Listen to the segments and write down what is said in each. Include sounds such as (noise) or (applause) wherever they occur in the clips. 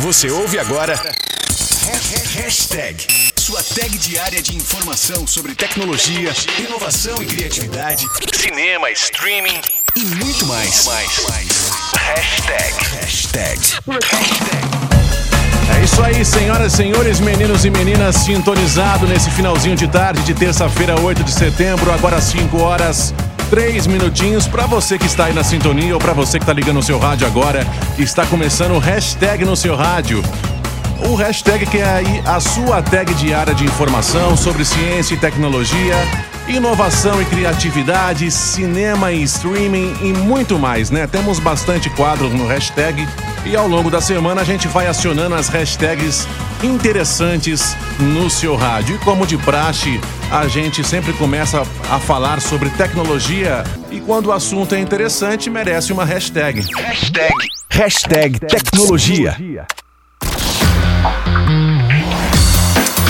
Você ouve agora. Hashtag. Sua tag diária de informação sobre tecnologia, inovação e criatividade, cinema, streaming e muito mais. Hashtag. Hashtag. É isso aí, senhoras e senhores, meninos e meninas, sintonizado nesse finalzinho de tarde de terça-feira, 8 de setembro, agora 5 horas. Três minutinhos para você que está aí na sintonia ou para você que está ligando o seu rádio agora. Está começando o hashtag no seu rádio. O hashtag que é aí a sua tag diária de informação sobre ciência e tecnologia, inovação e criatividade, cinema e streaming e muito mais, né? Temos bastante quadros no hashtag e ao longo da semana a gente vai acionando as hashtags interessantes no seu rádio. E como de praxe, a gente sempre começa a falar sobre tecnologia e quando o assunto é interessante, merece uma hashtag. Hashtag. Hashtag tecnologia.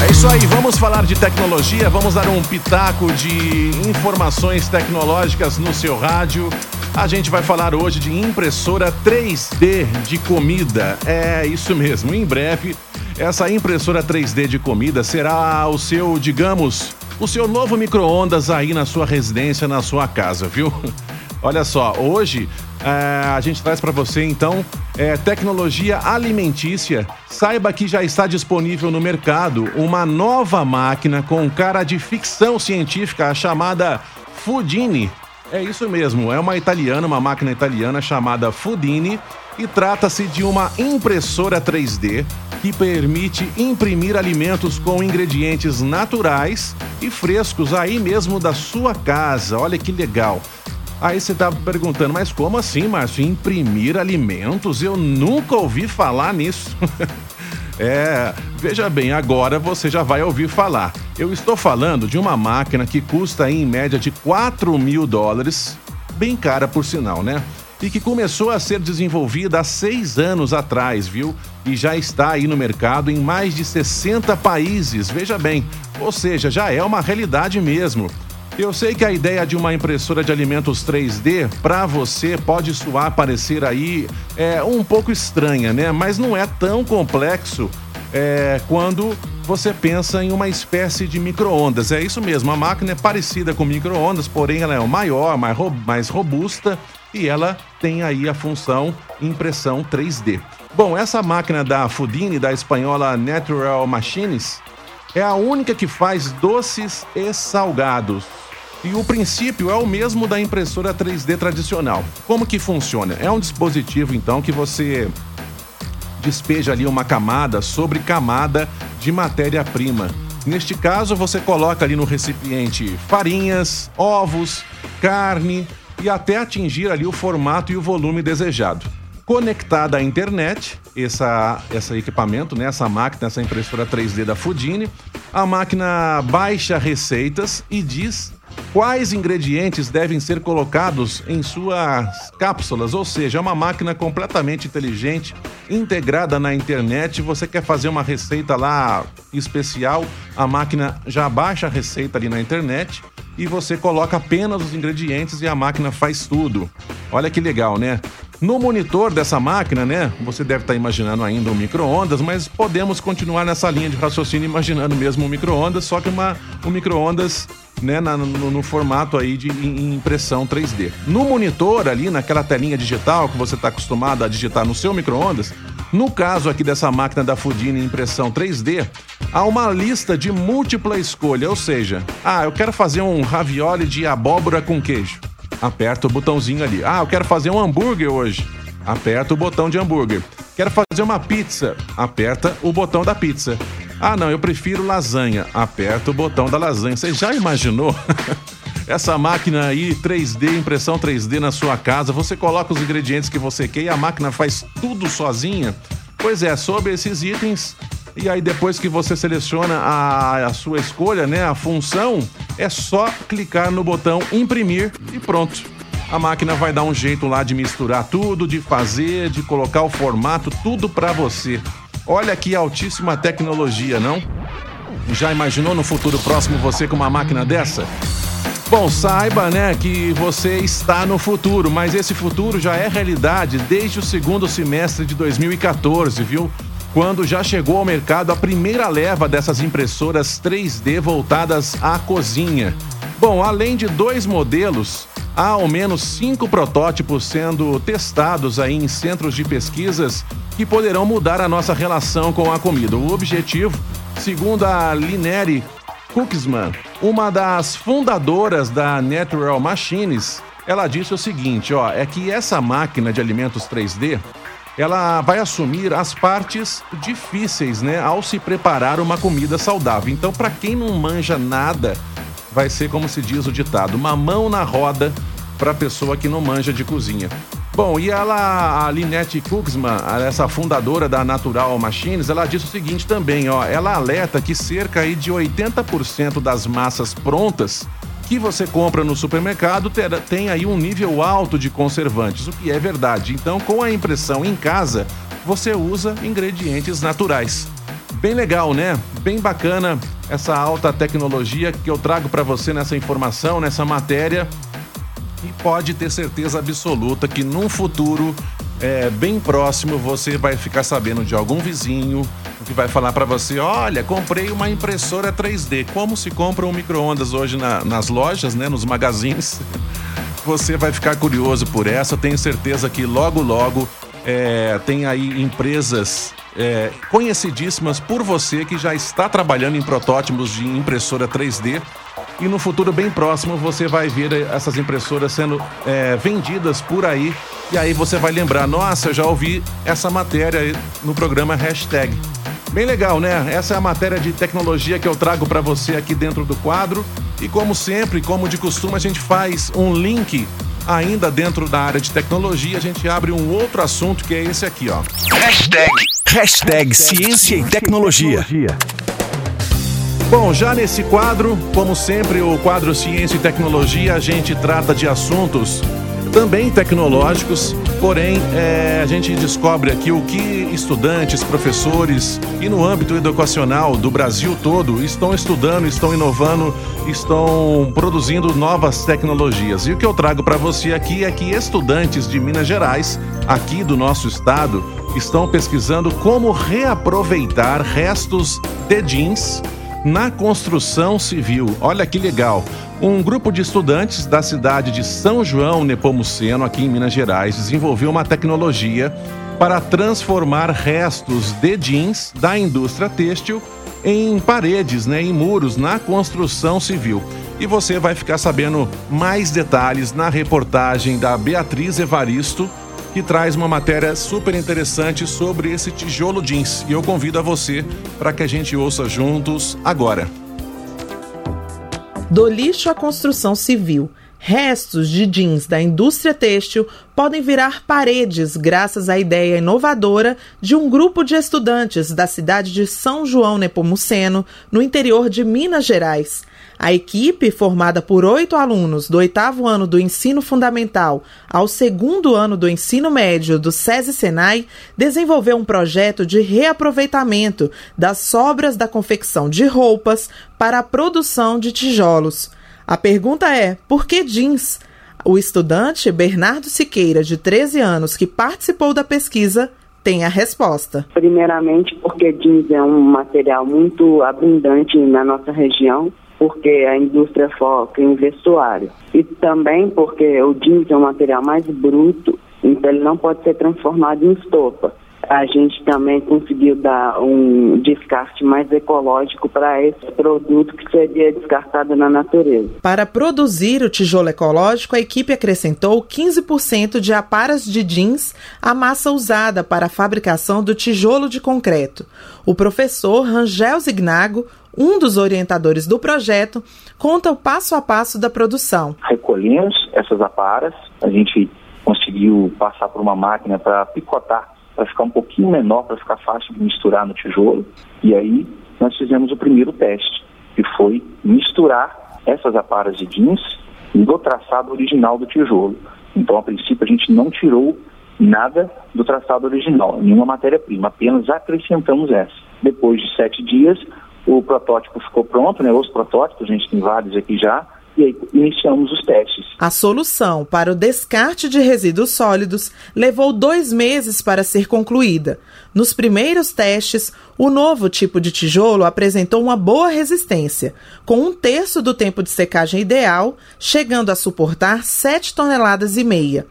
É isso aí, vamos falar de tecnologia, vamos dar um pitaco de informações tecnológicas no seu rádio. A gente vai falar hoje de impressora 3D de comida. É isso mesmo, em breve, essa impressora 3D de comida será o seu, digamos, o seu novo micro-ondas aí na sua residência, na sua casa, viu? (laughs) Olha só, hoje é, a gente traz para você então é, tecnologia alimentícia. Saiba que já está disponível no mercado uma nova máquina com cara de ficção científica chamada Fudini. É isso mesmo, é uma italiana, uma máquina italiana chamada Fudini e trata-se de uma impressora 3D que permite imprimir alimentos com ingredientes naturais e frescos aí mesmo da sua casa. Olha que legal. Aí você tá perguntando, mas como assim, Márcio? Imprimir alimentos? Eu nunca ouvi falar nisso. (laughs) é, veja bem, agora você já vai ouvir falar. Eu estou falando de uma máquina que custa em média de 4 mil dólares, bem cara por sinal, né? E que começou a ser desenvolvida há seis anos atrás, viu? E já está aí no mercado em mais de 60 países, veja bem. Ou seja, já é uma realidade mesmo. Eu sei que a ideia de uma impressora de alimentos 3D para você pode soar parecer aí é um pouco estranha, né? Mas não é tão complexo é, quando você pensa em uma espécie de micro-ondas. É isso mesmo, a máquina é parecida com micro-ondas, porém ela é maior, mais, mais robusta e ela tem aí a função impressão 3D. Bom, essa máquina da Fudini, da espanhola Natural Machines, é a única que faz doces e salgados. E o princípio é o mesmo da impressora 3D tradicional. Como que funciona? É um dispositivo então que você despeja ali uma camada sobre camada de matéria-prima. Neste caso, você coloca ali no recipiente farinhas, ovos, carne e até atingir ali o formato e o volume desejado. Conectada à internet, essa, esse equipamento, né, essa máquina, essa impressora 3D da Fudini, a máquina baixa receitas e diz quais ingredientes devem ser colocados em suas cápsulas, ou seja, é uma máquina completamente inteligente, integrada na internet. Você quer fazer uma receita lá especial, a máquina já baixa a receita ali na internet e você coloca apenas os ingredientes e a máquina faz tudo. Olha que legal, né? No monitor dessa máquina, né? Você deve estar imaginando ainda um micro-ondas, mas podemos continuar nessa linha de raciocínio imaginando mesmo um micro-ondas, só que uma, um micro-ondas né, na, no, no, formato aí de impressão 3D. No monitor ali, naquela telinha digital que você está acostumado a digitar no seu micro-ondas, no caso aqui dessa máquina da Fudini impressão 3D, há uma lista de múltipla escolha, ou seja, ah, eu quero fazer um ravioli de abóbora com queijo. Aperta o botãozinho ali. Ah, eu quero fazer um hambúrguer hoje. Aperta o botão de hambúrguer. Quero fazer uma pizza. Aperta o botão da pizza. Ah, não, eu prefiro lasanha. Aperta o botão da lasanha. Você já imaginou? (laughs) Essa máquina aí, 3D, impressão 3D na sua casa, você coloca os ingredientes que você quer e a máquina faz tudo sozinha? Pois é, sobre esses itens, e aí depois que você seleciona a, a sua escolha, né, a função, é só clicar no botão imprimir e pronto. A máquina vai dar um jeito lá de misturar tudo, de fazer, de colocar o formato, tudo para você. Olha que altíssima tecnologia, não? Já imaginou no futuro próximo você com uma máquina dessa? Bom, saiba, né, que você está no futuro, mas esse futuro já é realidade desde o segundo semestre de 2014, viu? Quando já chegou ao mercado a primeira leva dessas impressoras 3D voltadas à cozinha. Bom, além de dois modelos, há ao menos cinco protótipos sendo testados aí em centros de pesquisas que poderão mudar a nossa relação com a comida. O objetivo, segundo a Lineri Cooksman, uma das fundadoras da Natural Machines, ela disse o seguinte, ó, é que essa máquina de alimentos 3D, ela vai assumir as partes difíceis, né, ao se preparar uma comida saudável. Então, para quem não manja nada vai ser como se diz o ditado, uma mão na roda para pessoa que não manja de cozinha. Bom, e ela, a Linette Kuxman, essa fundadora da Natural Machines, ela disse o seguinte também, ó, ela alerta que cerca aí de 80% das massas prontas que você compra no supermercado tem aí um nível alto de conservantes, o que é verdade. Então, com a impressão em casa, você usa ingredientes naturais. Bem legal, né? Bem bacana essa alta tecnologia que eu trago para você nessa informação, nessa matéria. E pode ter certeza absoluta que num futuro é, bem próximo você vai ficar sabendo de algum vizinho que vai falar para você: olha, comprei uma impressora 3D. Como se compra um micro-ondas hoje na, nas lojas, né, nos magazines? (laughs) Você vai ficar curioso por essa. Tenho certeza que logo, logo é, tem aí empresas é, conhecidíssimas por você que já está trabalhando em protótipos de impressora 3D e no futuro bem próximo você vai ver essas impressoras sendo é, vendidas por aí e aí você vai lembrar, nossa, eu já ouvi essa matéria no programa Hashtag. Bem legal, né? Essa é a matéria de tecnologia que eu trago para você aqui dentro do quadro. E como sempre, como de costume, a gente faz um link ainda dentro da área de tecnologia. A gente abre um outro assunto que é esse aqui, ó. Hashtag Hashtag Ciência e Tecnologia. Bom, já nesse quadro, como sempre, o quadro Ciência e Tecnologia, a gente trata de assuntos também tecnológicos, porém é, a gente descobre aqui o que estudantes, professores e no âmbito educacional do Brasil todo estão estudando, estão inovando, estão produzindo novas tecnologias. E o que eu trago para você aqui é que estudantes de Minas Gerais, aqui do nosso estado, estão pesquisando como reaproveitar restos de jeans na construção civil. Olha que legal! Um grupo de estudantes da cidade de São João Nepomuceno, aqui em Minas Gerais, desenvolveu uma tecnologia para transformar restos de jeans da indústria têxtil em paredes, né, em muros na construção civil. E você vai ficar sabendo mais detalhes na reportagem da Beatriz Evaristo, que traz uma matéria super interessante sobre esse tijolo jeans. E eu convido a você para que a gente ouça juntos agora. Do lixo à construção civil, restos de jeans da indústria têxtil podem virar paredes graças à ideia inovadora de um grupo de estudantes da cidade de São João Nepomuceno, no interior de Minas Gerais. A equipe, formada por oito alunos do oitavo ano do ensino fundamental ao segundo ano do ensino médio do SESI Senai, desenvolveu um projeto de reaproveitamento das sobras da confecção de roupas para a produção de tijolos. A pergunta é: por que jeans? O estudante Bernardo Siqueira, de 13 anos, que participou da pesquisa, tem a resposta. Primeiramente, porque jeans é um material muito abundante na nossa região porque a indústria foca em vestuário. E também porque o jeans é um material mais bruto, então ele não pode ser transformado em estopa. A gente também conseguiu dar um descarte mais ecológico para esse produto que seria descartado na natureza. Para produzir o tijolo ecológico, a equipe acrescentou 15% de aparas de jeans à massa usada para a fabricação do tijolo de concreto. O professor Rangel Zignago um dos orientadores do projeto, conta o passo a passo da produção. Recolhemos essas aparas, a gente conseguiu passar por uma máquina para picotar, para ficar um pouquinho menor, para ficar fácil de misturar no tijolo. E aí nós fizemos o primeiro teste, que foi misturar essas aparas de jeans no traçado original do tijolo. Então, a princípio, a gente não tirou nada do traçado original, nenhuma matéria-prima, apenas acrescentamos essa. Depois de sete dias, o protótipo ficou pronto, né? Os protótipos, a gente tem vários aqui já, e aí iniciamos os testes. A solução para o descarte de resíduos sólidos levou dois meses para ser concluída. Nos primeiros testes, o novo tipo de tijolo apresentou uma boa resistência, com um terço do tempo de secagem ideal, chegando a suportar 7 toneladas e meia.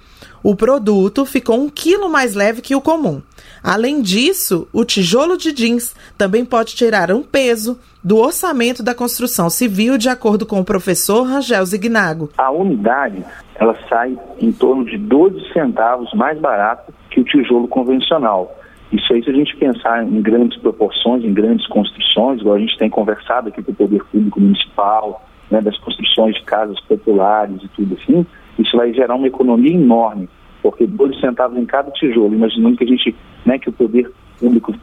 O produto ficou um quilo mais leve que o comum. Além disso, o tijolo de jeans também pode tirar um peso do orçamento da construção civil, de acordo com o professor Rangel Zignago. A unidade ela sai em torno de 12 centavos mais barato que o tijolo convencional. Isso aí, se a gente pensar em grandes proporções, em grandes construções, igual a gente tem conversado aqui com o poder público municipal, né, das construções de casas populares e tudo assim, isso vai gerar uma economia enorme porque 12 centavos em cada tijolo, imaginando que a gente, né, que o poder público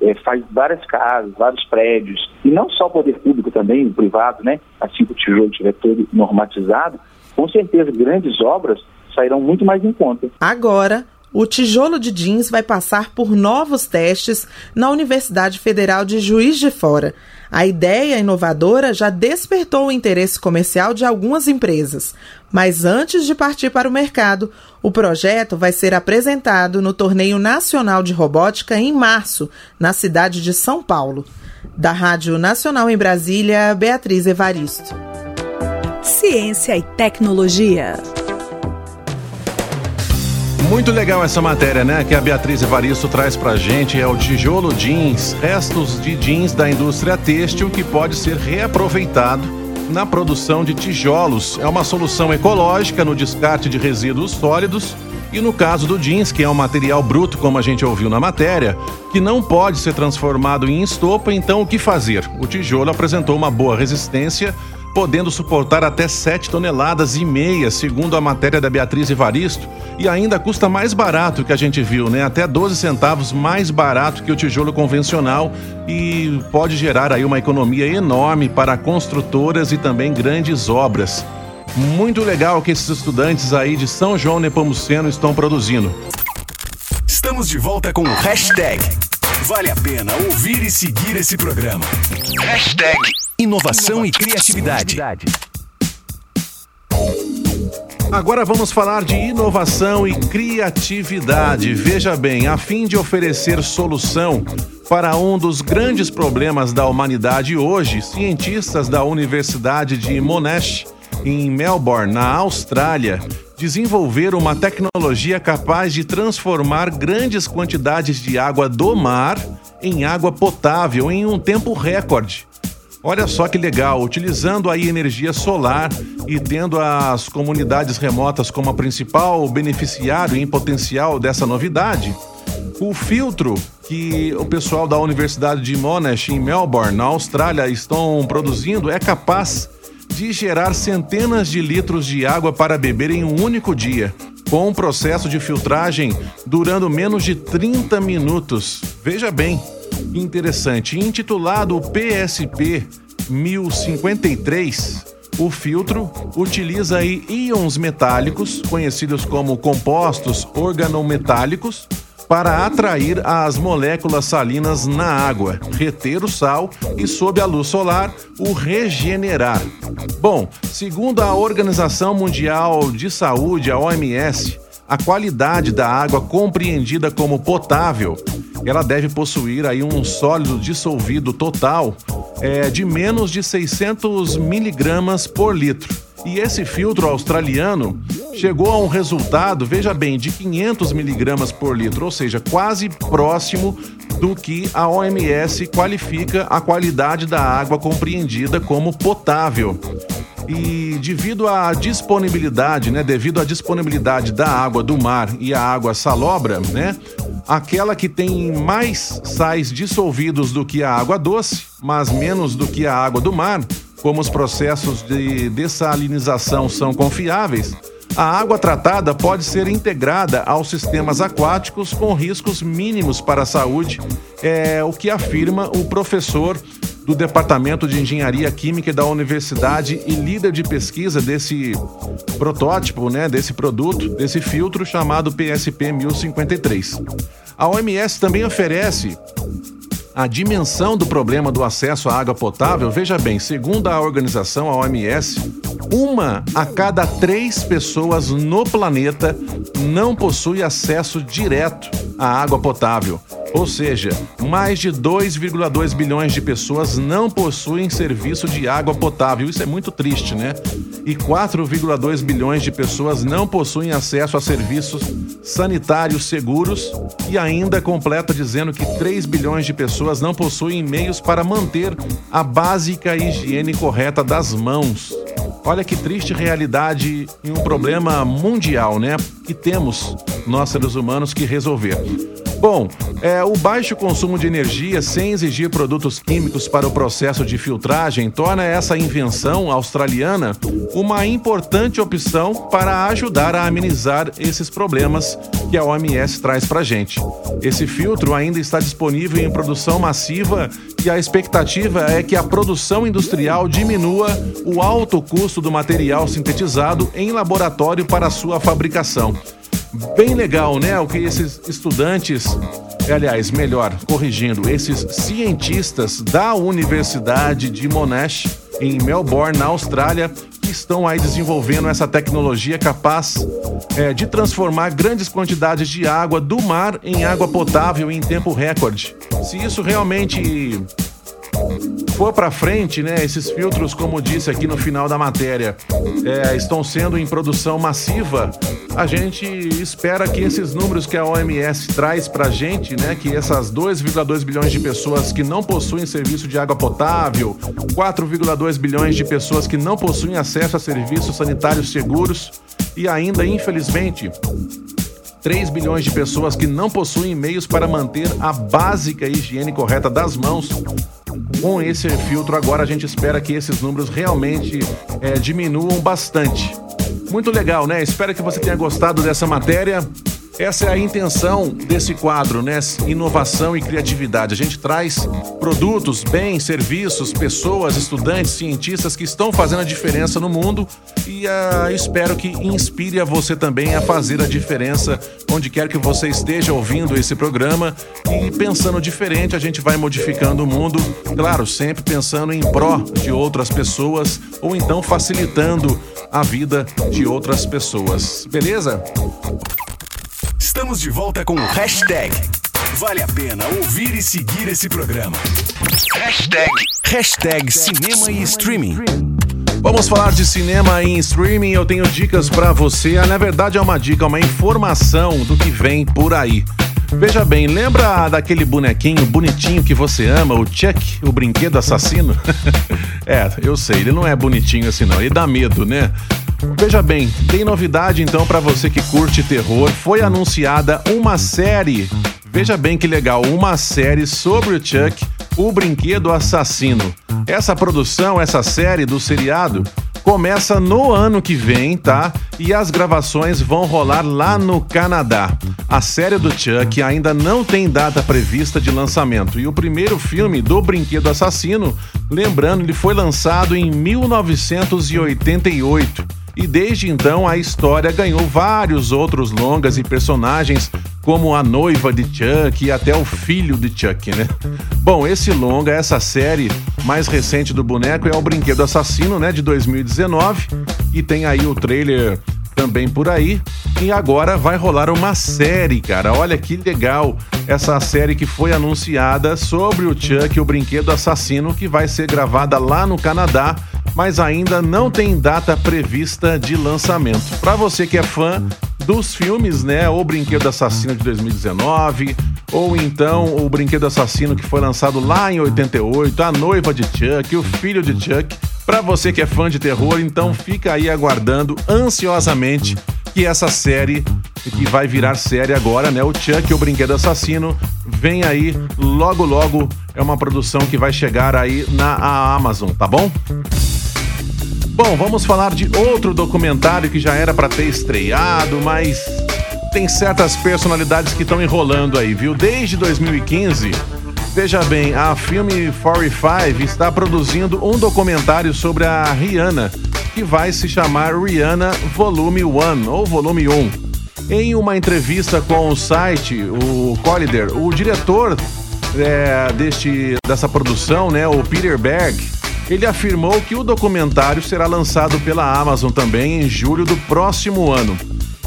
é, faz várias casas, vários prédios, e não só o poder público também, o privado, né, assim que o tijolo estiver todo normatizado, com certeza grandes obras sairão muito mais em conta. Agora, o tijolo de jeans vai passar por novos testes na Universidade Federal de Juiz de Fora. A ideia inovadora já despertou o interesse comercial de algumas empresas, mas antes de partir para o mercado, o projeto vai ser apresentado no Torneio Nacional de Robótica em março, na cidade de São Paulo. Da Rádio Nacional em Brasília, Beatriz Evaristo. Ciência e Tecnologia. Muito legal essa matéria, né? Que a Beatriz Evaristo traz pra gente é o tijolo jeans, restos de jeans da indústria têxtil que pode ser reaproveitado na produção de tijolos. É uma solução ecológica no descarte de resíduos sólidos e no caso do jeans, que é um material bruto, como a gente ouviu na matéria, que não pode ser transformado em estopa, então o que fazer? O tijolo apresentou uma boa resistência podendo suportar até 7 toneladas e meia, segundo a matéria da Beatriz Evaristo, e ainda custa mais barato que a gente viu, né? Até 12 centavos mais barato que o tijolo convencional e pode gerar aí uma economia enorme para construtoras e também grandes obras. Muito legal que esses estudantes aí de São João Nepomuceno estão produzindo. Estamos de volta com o hashtag Vale a pena ouvir e seguir esse programa. Hashtag Inovação, e criatividade. Agora vamos falar de inovação e criatividade. Veja bem, a fim de oferecer solução para um dos grandes problemas da humanidade hoje, cientistas da Universidade de Monash, em Melbourne, na Austrália, desenvolveram uma tecnologia capaz de transformar grandes quantidades de água do mar em água potável em um tempo recorde. Olha só que legal, utilizando aí energia solar e tendo as comunidades remotas como a principal beneficiário em potencial dessa novidade, o filtro que o pessoal da Universidade de Monash em Melbourne, na Austrália, estão produzindo é capaz de gerar centenas de litros de água para beber em um único dia, com um processo de filtragem durando menos de 30 minutos. Veja bem, interessante. Intitulado PSP 1053, o filtro utiliza aí íons metálicos, conhecidos como compostos organometálicos, para atrair as moléculas salinas na água, reter o sal e, sob a luz solar, o regenerar. Bom, segundo a Organização Mundial de Saúde, a OMS, a qualidade da água compreendida como potável, ela deve possuir aí um sólido dissolvido total é, de menos de 600 miligramas por litro. E esse filtro australiano chegou a um resultado, veja bem, de 500 miligramas por litro, ou seja, quase próximo do que a OMS qualifica a qualidade da água compreendida como potável. E devido à disponibilidade, né, devido à disponibilidade da água do mar e a água salobra, né, aquela que tem mais sais dissolvidos do que a água doce, mas menos do que a água do mar, como os processos de dessalinização são confiáveis, a água tratada pode ser integrada aos sistemas aquáticos com riscos mínimos para a saúde, é o que afirma o professor do Departamento de Engenharia Química da Universidade e líder de pesquisa desse protótipo, né, desse produto, desse filtro chamado PSP 1053. A OMS também oferece a dimensão do problema do acesso à água potável, veja bem, segundo a organização, a OMS, uma a cada três pessoas no planeta não possui acesso direto à água potável. Ou seja, mais de 2,2 bilhões de pessoas não possuem serviço de água potável. Isso é muito triste, né? E 4,2 bilhões de pessoas não possuem acesso a serviços sanitários seguros. E ainda completa dizendo que 3 bilhões de pessoas não possuem meios para manter a básica higiene correta das mãos. Olha que triste realidade e um problema mundial, né? Que temos nós seres humanos que resolver. Bom, é, o baixo consumo de energia sem exigir produtos químicos para o processo de filtragem torna essa invenção australiana uma importante opção para ajudar a amenizar esses problemas que a OMS traz para gente. Esse filtro ainda está disponível em produção massiva e a expectativa é que a produção industrial diminua o alto custo do material sintetizado em laboratório para sua fabricação bem legal, né? O que esses estudantes, aliás, melhor, corrigindo, esses cientistas da Universidade de Monash, em Melbourne, na Austrália, que estão aí desenvolvendo essa tecnologia capaz é, de transformar grandes quantidades de água do mar em água potável em tempo recorde. Se isso realmente for para frente, né, esses filtros, como disse aqui no final da matéria, é, estão sendo em produção massiva, a gente espera que esses números que a OMS traz para gente, né, que essas 2,2 bilhões de pessoas que não possuem serviço de água potável, 4,2 bilhões de pessoas que não possuem acesso a serviços sanitários seguros e ainda, infelizmente, 3 bilhões de pessoas que não possuem meios para manter a básica higiene correta das mãos com esse filtro agora a gente espera que esses números realmente é, diminuam bastante. Muito legal, né? Espero que você tenha gostado dessa matéria. Essa é a intenção desse quadro, né? Inovação e criatividade. A gente traz produtos, bens, serviços, pessoas, estudantes, cientistas que estão fazendo a diferença no mundo e uh, espero que inspire a você também a fazer a diferença onde quer que você esteja ouvindo esse programa e pensando diferente, a gente vai modificando o mundo, claro, sempre pensando em pró de outras pessoas ou então facilitando a vida de outras pessoas. Beleza? Estamos de volta com o hashtag. Vale a pena ouvir e seguir esse programa. Hashtag, hashtag cinema e streaming. Vamos falar de cinema e streaming. Eu tenho dicas para você. Ah, na verdade, é uma dica, uma informação do que vem por aí. Veja bem, lembra daquele bonequinho bonitinho que você ama, o Chuck, o brinquedo assassino? (laughs) é, eu sei, ele não é bonitinho assim não, ele dá medo, né? Veja bem, tem novidade então para você que curte terror. Foi anunciada uma série. Veja bem que legal, uma série sobre o Chuck, o brinquedo assassino. Essa produção, essa série do seriado começa no ano que vem, tá? E as gravações vão rolar lá no Canadá. A série do Chuck ainda não tem data prevista de lançamento e o primeiro filme do Brinquedo Assassino, lembrando, ele foi lançado em 1988. E desde então a história ganhou vários outros longas e personagens, como a noiva de Chuck e até o filho de Chuck, né? Bom, esse longa, essa série mais recente do boneco é o Brinquedo Assassino, né, de 2019, e tem aí o trailer também por aí. E agora vai rolar uma série, cara. Olha que legal essa série que foi anunciada sobre o Chuck, o brinquedo assassino, que vai ser gravada lá no Canadá, mas ainda não tem data prevista de lançamento. Para você que é fã dos filmes, né? O Brinquedo Assassino de 2019, ou então o Brinquedo Assassino que foi lançado lá em 88, A Noiva de Chuck, O Filho de Chuck. Para você que é fã de terror, então fica aí aguardando ansiosamente que essa série que vai virar série agora, né? O Chuck, o Brinquedo Assassino, vem aí logo logo. É uma produção que vai chegar aí na Amazon, tá bom? Bom, vamos falar de outro documentário que já era para ter estreado, mas tem certas personalidades que estão enrolando aí, viu? Desde 2015, veja bem, a Filme 45 está produzindo um documentário sobre a Rihanna, que vai se chamar Rihanna Volume 1 ou Volume 1. Em uma entrevista com o site, o Collider, o diretor é, deste, dessa produção, né, o Peter Berg, ele afirmou que o documentário será lançado pela Amazon também em julho do próximo ano.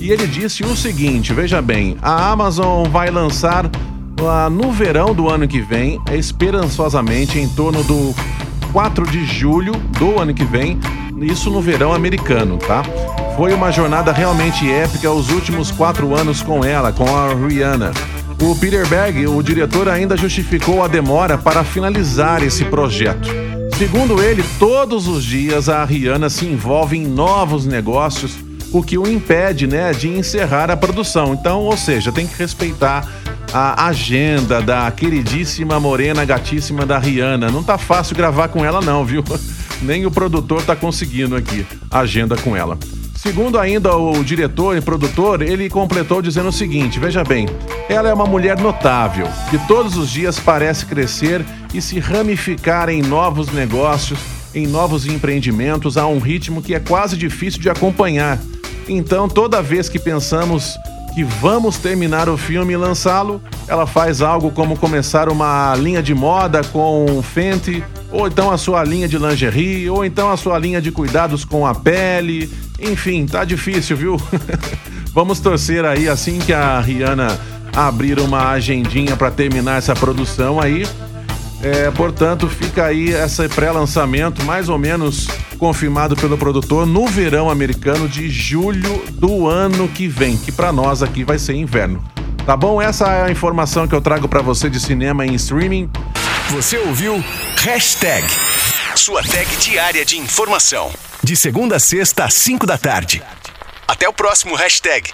E ele disse o seguinte: veja bem, a Amazon vai lançar uh, no verão do ano que vem, esperançosamente em torno do 4 de julho do ano que vem, isso no verão americano, tá? Foi uma jornada realmente épica os últimos quatro anos com ela, com a Rihanna. O Peter Berg, o diretor, ainda justificou a demora para finalizar esse projeto. Segundo ele, todos os dias a Rihanna se envolve em novos negócios, o que o impede, né, de encerrar a produção. Então, ou seja, tem que respeitar a agenda da queridíssima morena gatíssima da Rihanna. Não tá fácil gravar com ela não, viu? (laughs) Nem o produtor tá conseguindo aqui agenda com ela. Segundo ainda o diretor e produtor, ele completou dizendo o seguinte: veja bem, ela é uma mulher notável, que todos os dias parece crescer e se ramificar em novos negócios, em novos empreendimentos a um ritmo que é quase difícil de acompanhar. Então, toda vez que pensamos que vamos terminar o filme e lançá-lo, ela faz algo como começar uma linha de moda com Fenty, ou então a sua linha de lingerie, ou então a sua linha de cuidados com a pele. Enfim, tá difícil, viu? (laughs) vamos torcer aí assim que a Rihanna abrir uma agendinha para terminar essa produção aí. É, portanto, fica aí esse pré-lançamento mais ou menos confirmado pelo produtor no verão americano de julho do ano que vem, que para nós aqui vai ser inverno. Tá bom? Essa é a informação que eu trago para você de cinema em streaming. Você ouviu Hashtag, sua tag diária de informação. De segunda a sexta às 5 da tarde. Até o próximo hashtag.